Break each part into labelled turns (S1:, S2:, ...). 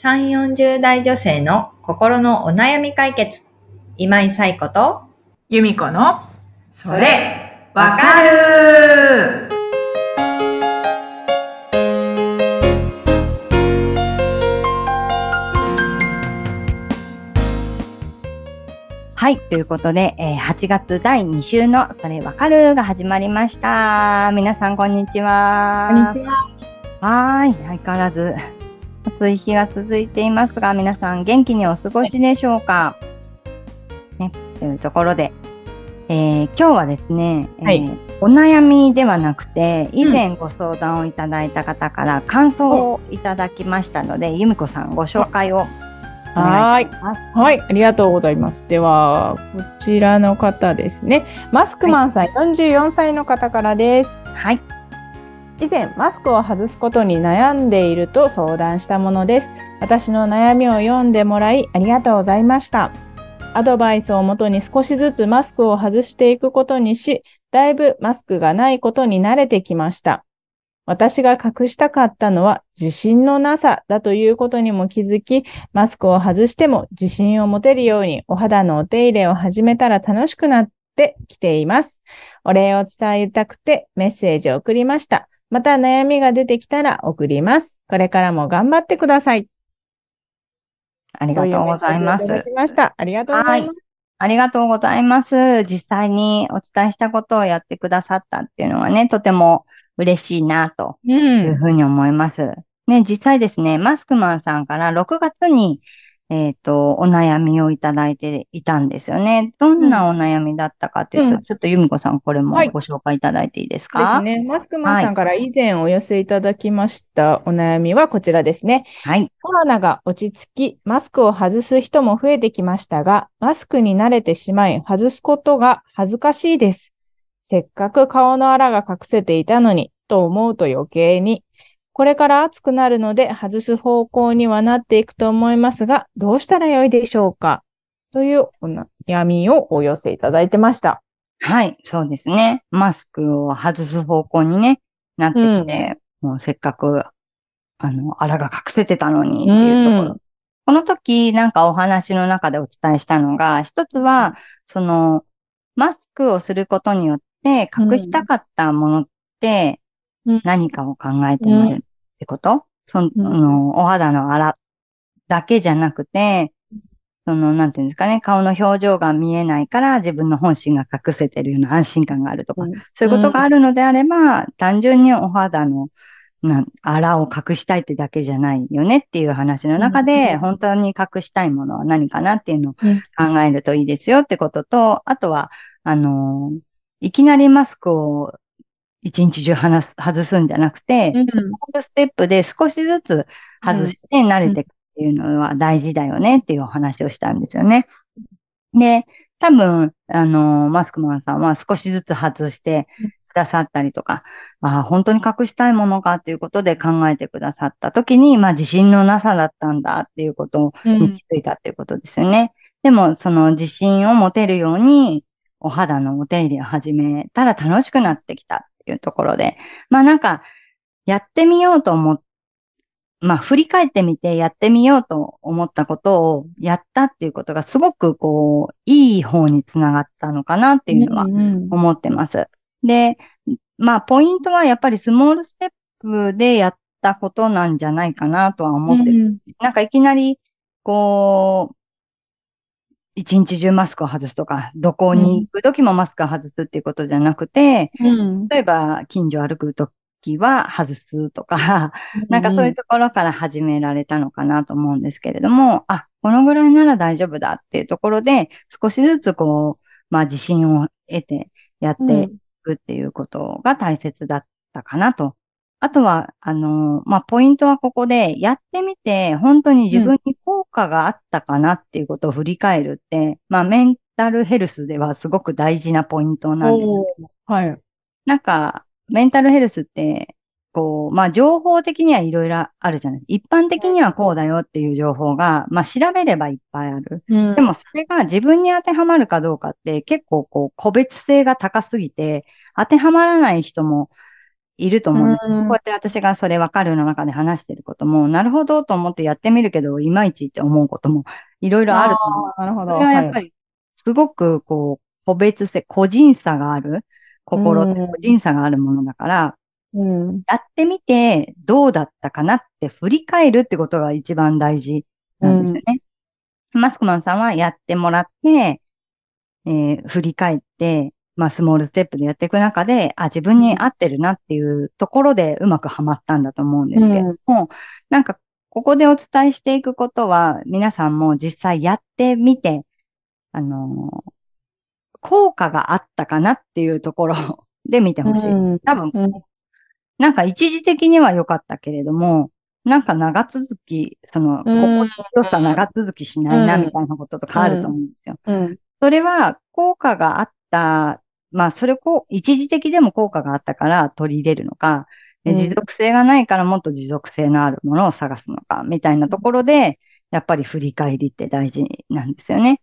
S1: 3、40代女性の心のお悩み解決。今井冴子と、
S2: 由美子の、それ、わかる
S3: はい。ということで、えー8月第2週のそれわかるが始まりました。皆さん、こんにちは。
S2: こんにちは。
S3: はーい。相変わらず暑い日が続いていますが、皆さん元気にお過ごしでしょうか？ね。というところで、えー今日はですね、えー
S2: はい
S3: お悩みではなくて、以前ご相談をいただいた方から感想をいただきましたので、由美子さんご紹介をお願いします。
S2: はい、ありがとうございます。では、こちらの方ですね。マスクマンさん、44歳の方からです。
S3: はい。
S2: 以前、マスクを外すことに悩んでいると相談したものです。私の悩みを読んでもらい、ありがとうございました。アドバイスをもとに少しずつマスクを外していくことにし、だいぶマスクがないことに慣れてきました。私が隠したかったのは自信のなさだということにも気づき、マスクを外しても自信を持てるようにお肌のお手入れを始めたら楽しくなってきています。お礼を伝えたくてメッセージを送りました。また悩みが出てきたら送ります。これからも頑張ってください。
S3: ありがとうございます。
S2: きました。ありがとうございます。
S3: ありがとうございます。実際にお伝えしたことをやってくださったっていうのはね、とても嬉しいなと
S2: う。
S3: いうんふうに思います。ね、実際ですね、マスクマンさんから6月に、えっと、お悩みをいただいていたんですよね。どんなお悩みだったかというと、
S2: うん
S3: ちょっと由美子さん、これも
S2: はい
S3: ご紹介いただいていいです
S2: で
S3: か
S2: すね。マスクマンさんから以前お寄せいただきましたお悩みはこちらですね。
S3: はい。
S2: コロナが落ち着き、マスクを外す人も増えてきましたが、マスクに慣れてしまい、外すことが恥ずかしいです。せっかく顔のあらが隠せていたのに、と思うと余計に。これから暑くなるので、外す方向にはなっていくと思いますが、どうしたらよいでしょうか？というお悩みをお寄せいただいてました。
S3: はい、そうですね。マスクを外す方向にね、なってきて、もうせっかく、あの、あらが隠せてたのにっていうところ。
S2: うん。
S3: この時、なんかお話の中でお伝えしたのが、一つは、その、マスクをすることによって隠したかったものって
S2: うん。
S3: 何かを考えてみるってこと、その、
S2: うん。
S3: お肌のあらだけじゃなくて、その、なんていうんですかね、顔の表情が見えないから自分の本心が隠せてるような安心感があるとか、そういうことがあるのであれば、単純にお肌の、なん、あらを隠したいってだけじゃないよねっていう話の中
S2: う
S3: で、
S2: ん。
S3: 本当に隠したいものは何かなっていうのを
S2: うん。
S3: 考えるといいですよってことと、あとは、あのーいきなりマスクを一日中話す外すんじゃなくて、
S2: うん。
S3: ステップで少しずつ外して慣れていくっていうのは大事だよねっていうお話をしたんですよね。で、多分、あの、マスクマンさんは少しずつ外してくださったりとか、ああ本当に隠したいものかっていうことで考えてくださった時に、まあ自信のなさだったんだっていうことに気づいたっていうことですよね。でも、その自信を持てるように、お肌のお手入れを始めたら楽しくなってきた。っていうところで、まあなんか、やってみようと思っまあ振り返ってみてやってみようと思ったことをやったっていうことがすごくこう、いい方につながったのかなっていうのは
S2: うん
S3: 思ってます。で、まあポイントはやっぱりスモールステップでやったことなんじゃないかなとは思ってる。
S2: うん
S3: なんかいきなり、こう、一日中マスクを外すとか、どこに行くときもマスクを外すっていうことじゃなくて、
S2: うん
S3: 例えば近所歩くときは外すとか、なんかそういうところから始められたのかなと思うんですけれども、あ、このぐらいなら大丈夫だっていうところで、少しずつこう、まあ自信を得てやっていくっていうことが大切だったかなと。あとは、あの、まあポイントはここで、やってみて本当に自分に効果があったかなっていうことを振り返るって、まあメンタルヘルスではすごく大事なポイントなんですよ
S2: おーはい。
S3: なんか、メンタルヘルスって、こう、まあ、情報的にはいろいろあるじゃない一般的にはこうだよっていう情報が、まあ、調べればいっぱいある。
S2: うん
S3: でも、それが自分に当てはまるかどうかって、結構こう、個別性が高すぎて、当てはまらない人もいると思うんです。
S2: うん
S3: こうやって私がそれわかるの中で話してることも、なるほどと思ってやってみるけど、いまいちって思うこともいろいろあると思う。
S2: なるほど。
S3: それはやっぱ
S2: り、
S3: り、すごくこう、個別性、個人差がある、心って
S2: うん
S3: 個人差があるものだから、
S2: うん。
S3: やってみてどうだったかなって振り返るってことが一番大事なんですよね。マスクマンさんはやってもらって、えー振り返って、まあ、スモールステップでやっていく中で、あ、自分に合ってるなっていうところでうまくはまったんだと思うんですけれども、なんか、ここでお伝えしていくことは、皆さんも実際やってみて、あのー効果があったかなっていうところで見てほしい。
S2: うん
S3: 多分、
S2: うん
S3: なんか一時的には良かったけれども、なんか長続き、その、
S2: うん
S3: 心地よさ長続きしないな、
S2: うん
S3: みたいなこととかあると思うんですよ。
S2: うん。
S3: それは効果があった、まあそれこう、一時的でも効果があったから取り入れるのか、で
S2: うん
S3: 持続性がないからもっと持続性のあるものを探すのか、みたいなところで、やっぱり振り返りって大事なんですよね。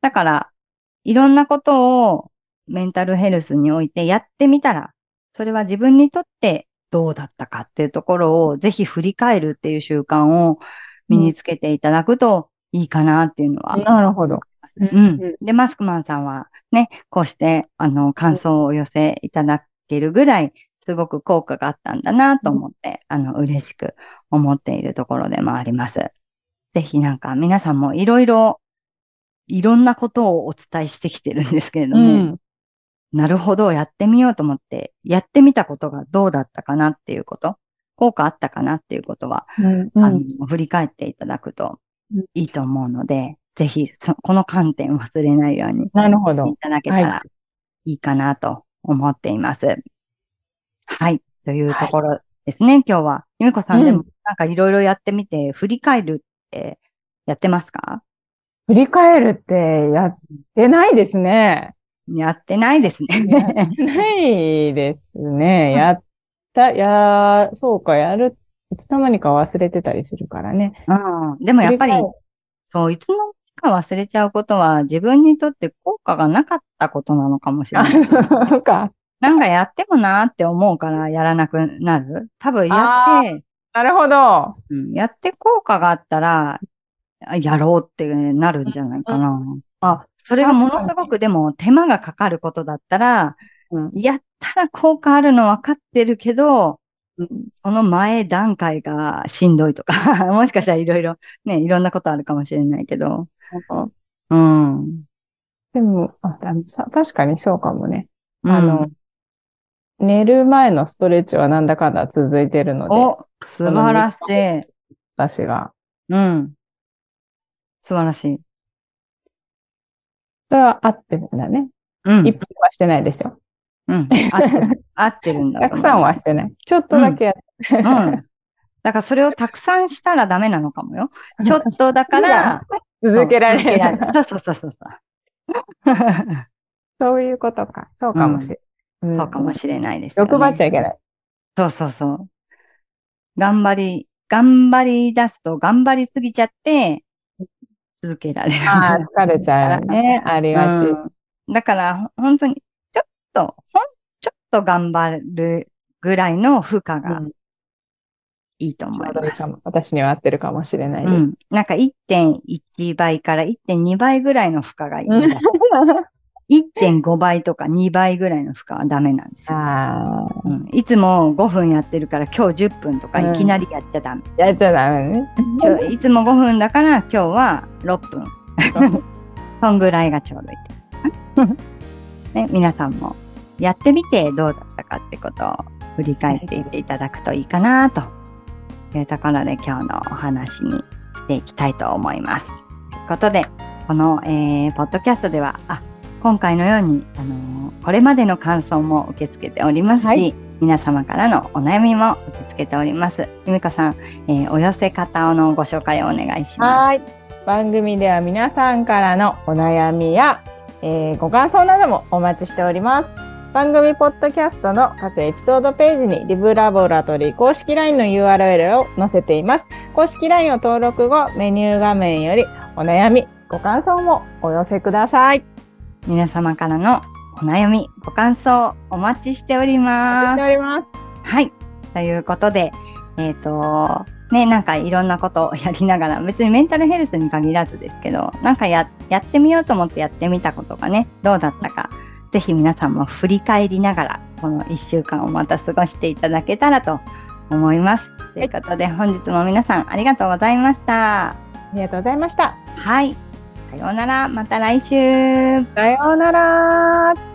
S3: だから、いろんなことをメンタルヘルスにおいてやってみたら、それは自分にとってどうだったかっていうところをぜひ振り返るっていう習慣を身につけていただくといいかなっていうのは
S2: なるほど。
S3: う
S2: うん
S3: ん。で、マスクマンさんはね、こうして、あの、感想をお寄せいただけるぐらい、すごく効果があったんだなと思って、あの、嬉しく思っているところでもあります。ぜひなんか皆さんもいろいろ、いろんなことをお伝えしてきてるんですけれど
S2: う
S3: も、
S2: ん。
S3: なるほど、やってみようと思って、やってみたことがどうだったかなっていうこと、効果あったかなっていうことは、
S2: うん。
S3: あの、振り返っていただくと
S2: うん
S3: いいと思うので、ぜひそ、この観点を忘れないように
S2: なるほど
S3: い。ただけたらいいかなと思っています。はい。というところですね、今日は。ゆみこさん、
S2: うん
S3: でもなんかいろいろやってみて、振り返るってやってますか？
S2: 振り返るってやってないですね。
S3: やってないですね。
S2: ないですね。やった、や、そうか、やる、いつの間にか忘れてたりするからね。
S3: うん。でもやっぱりそう、いつのか忘れちゃうことは、自分にとって効果がなかったことなのかもしれない。
S2: なんか、
S3: やってもなーって思うからやらなくなる？多分やって、
S2: なるほど。
S3: うん、やって効果があったら、あやろうってなるんじゃないかな。
S2: あ、
S3: それがものすごくでも手間がかかることだったら、
S2: うん
S3: やったら効果あるの分かってるけど、
S2: うん
S3: その前段階がしんどいとか、もしかしたらいろいろ、ね、いろんなことあるかもしれないけど、うん。
S2: でも、あ、確かにそうかもね。
S3: うん
S2: あの、寝る前のストレッチはなんだかんだ続いてるので、
S3: お、素晴らしい。
S2: 私が。
S3: うん。素晴らしい。
S2: それは合ってるんだね。
S3: うん。
S2: 一分はしてないですよ。
S3: うん。合ってる。合ってるんだ。
S2: たくさんはしてない。ちょっとだけやって。
S3: うん。だからそれをたくさんしたらダメなのかもよ。ちょっとだから、
S2: 続けられる。
S3: る。そうそうそうそう そう。
S2: いうことか。そうかもしれない。
S3: そうかもしれないですよ、ね。
S2: 欲張っちゃいけない。
S3: そうそうそう。頑張り、頑張り出すと頑張りすぎちゃって、続けられる。
S2: ああ、疲れちゃうね。ありがち。
S3: うんだから、ほ本当に、ちょっと、ほん、ちょっと頑張るぐらいの負荷が
S2: うん
S3: いいと思います。
S2: 私には合ってるかもしれない。
S3: うん。なんか1.1倍から1.2倍ぐらいの負荷がいいんだ。1.5倍とか2倍ぐらいの負荷はダメなんですよ。うん、いつも5分やってるから今日10分とかいきなりやっちゃダメ。
S2: やっちゃダメね。
S3: いつも5分だから今日は6分。そんぐらいがちょうどいい。ね、皆さんもやってみてどうだったかってことを振り返っていっていただくといいかなというところで今日のお話にしていきたいと思います。ということで、この、えーポッドキャストでは、あ、今回のように、あのーこれまでの感想も受け付けておりますし、
S2: はい
S3: 皆様からのお悩みも受け付けております。ゆみこさん、えーお寄せ方のご紹介をお願いしま
S2: はい。番組では皆さんからのお悩みや、えーご感想などもお待ちしております。番組ポッドキャストの各エピソードページにリブラボラトリー公式 LINE の URL を載せています。公式 LINE を登録後、メニュー画面よりお悩み、ご感想もお寄せください。
S3: す。皆様からのお悩み、ご感想お待ちしており
S2: お待ちし
S3: ます。
S2: ております。
S3: はい。ということで、えっ、と、ね、なんかいろんなことをやりながら、別にメンタルヘルスに限らずですけど、なんかややってみようと思ってやってみたことがね、どうだったか、ぜひ皆さんも振り返りながら、この1週間をまた過ごしていただけたらと思います。ということで、本日も皆さんありがとうございました。
S2: ありがとうございました。
S3: はい。さようなら。また来週。
S2: さようなら。